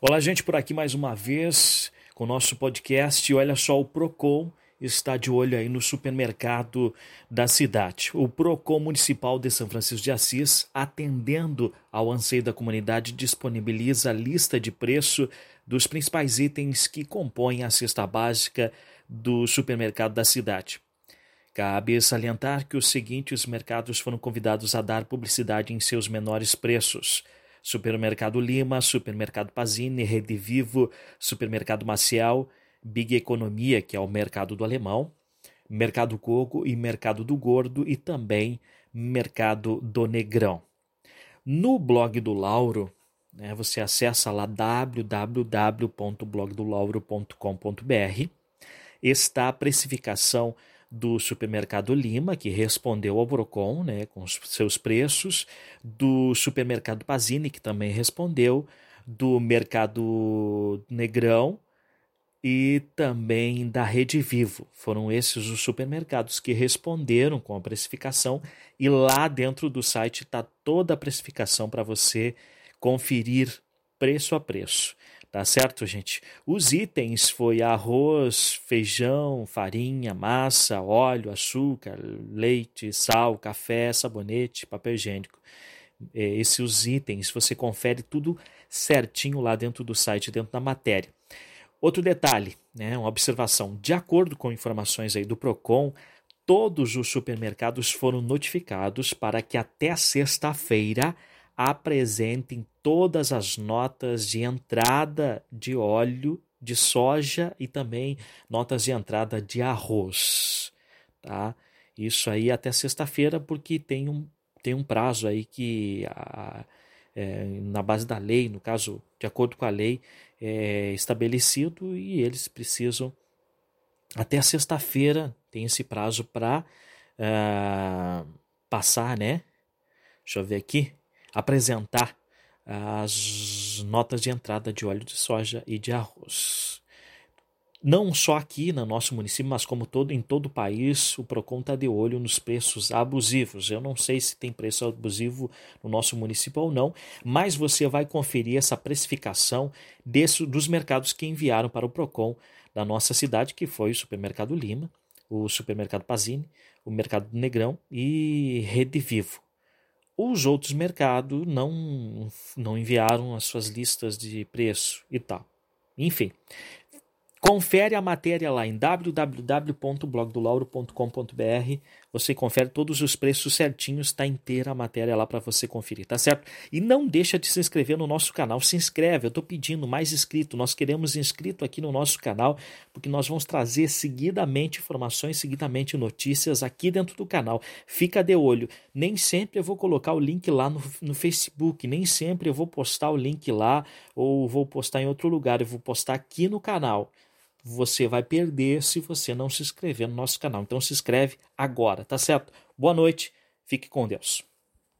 Olá, gente, por aqui mais uma vez com o nosso podcast. Olha só, o Procon está de olho aí no supermercado da cidade. O Procon Municipal de São Francisco de Assis, atendendo ao anseio da comunidade, disponibiliza a lista de preço dos principais itens que compõem a cesta básica do supermercado da cidade. Cabe salientar que os seguintes mercados foram convidados a dar publicidade em seus menores preços Supermercado Lima, Supermercado Pazini, Rede Vivo, Supermercado Maciel, Big Economia, que é o mercado do alemão, Mercado Coco e Mercado do Gordo e também Mercado do Negrão. No blog do Lauro, né, você acessa lá www.blogdolauro.com.br, está a precificação do supermercado Lima, que respondeu ao Procon né, com os seus preços, do supermercado Pazini, que também respondeu, do mercado Negrão e também da Rede Vivo. Foram esses os supermercados que responderam com a precificação e lá dentro do site está toda a precificação para você conferir preço a preço. Tá certo, gente? Os itens foi arroz, feijão, farinha, massa, óleo, açúcar, leite, sal, café, sabonete, papel higiênico. É, esses itens, você confere tudo certinho lá dentro do site, dentro da matéria. Outro detalhe, né, uma observação. De acordo com informações aí do Procon, todos os supermercados foram notificados para que até sexta-feira apresentem todas as notas de entrada de óleo de soja e também notas de entrada de arroz, tá? Isso aí até sexta-feira, porque tem um, tem um prazo aí que a, é, na base da lei, no caso, de acordo com a lei, é estabelecido e eles precisam até sexta-feira tem esse prazo para uh, ah, passar, né? Deixa eu ver aqui apresentar as notas de entrada de óleo de soja e de arroz. Não só aqui no nosso município, mas como todo em todo o país, o Procon está de olho nos preços abusivos. Eu não sei se tem preço abusivo no nosso município ou não, mas você vai conferir essa precificação desse, dos mercados que enviaram para o Procon da nossa cidade, que foi o Supermercado Lima, o Supermercado Pazini, o Mercado Negrão e Rede Vivo. Os outros mercados não, não enviaram as suas listas de preço e tal. Enfim, Confere a matéria lá em www.blogdolauro.com.br. Você confere todos os preços certinhos, está inteira a matéria lá para você conferir, tá certo? E não deixa de se inscrever no nosso canal. Se inscreve, eu estou pedindo mais inscrito. Nós queremos inscrito aqui no nosso canal, porque nós vamos trazer seguidamente informações, seguidamente notícias aqui dentro do canal. Fica de olho. Nem sempre eu vou colocar o link lá no, no Facebook, nem sempre eu vou postar o link lá ou vou postar em outro lugar. Eu vou postar aqui no canal você vai perder se você não se inscrever no nosso canal. Então se inscreve agora, tá certo? Boa noite, fique com Deus.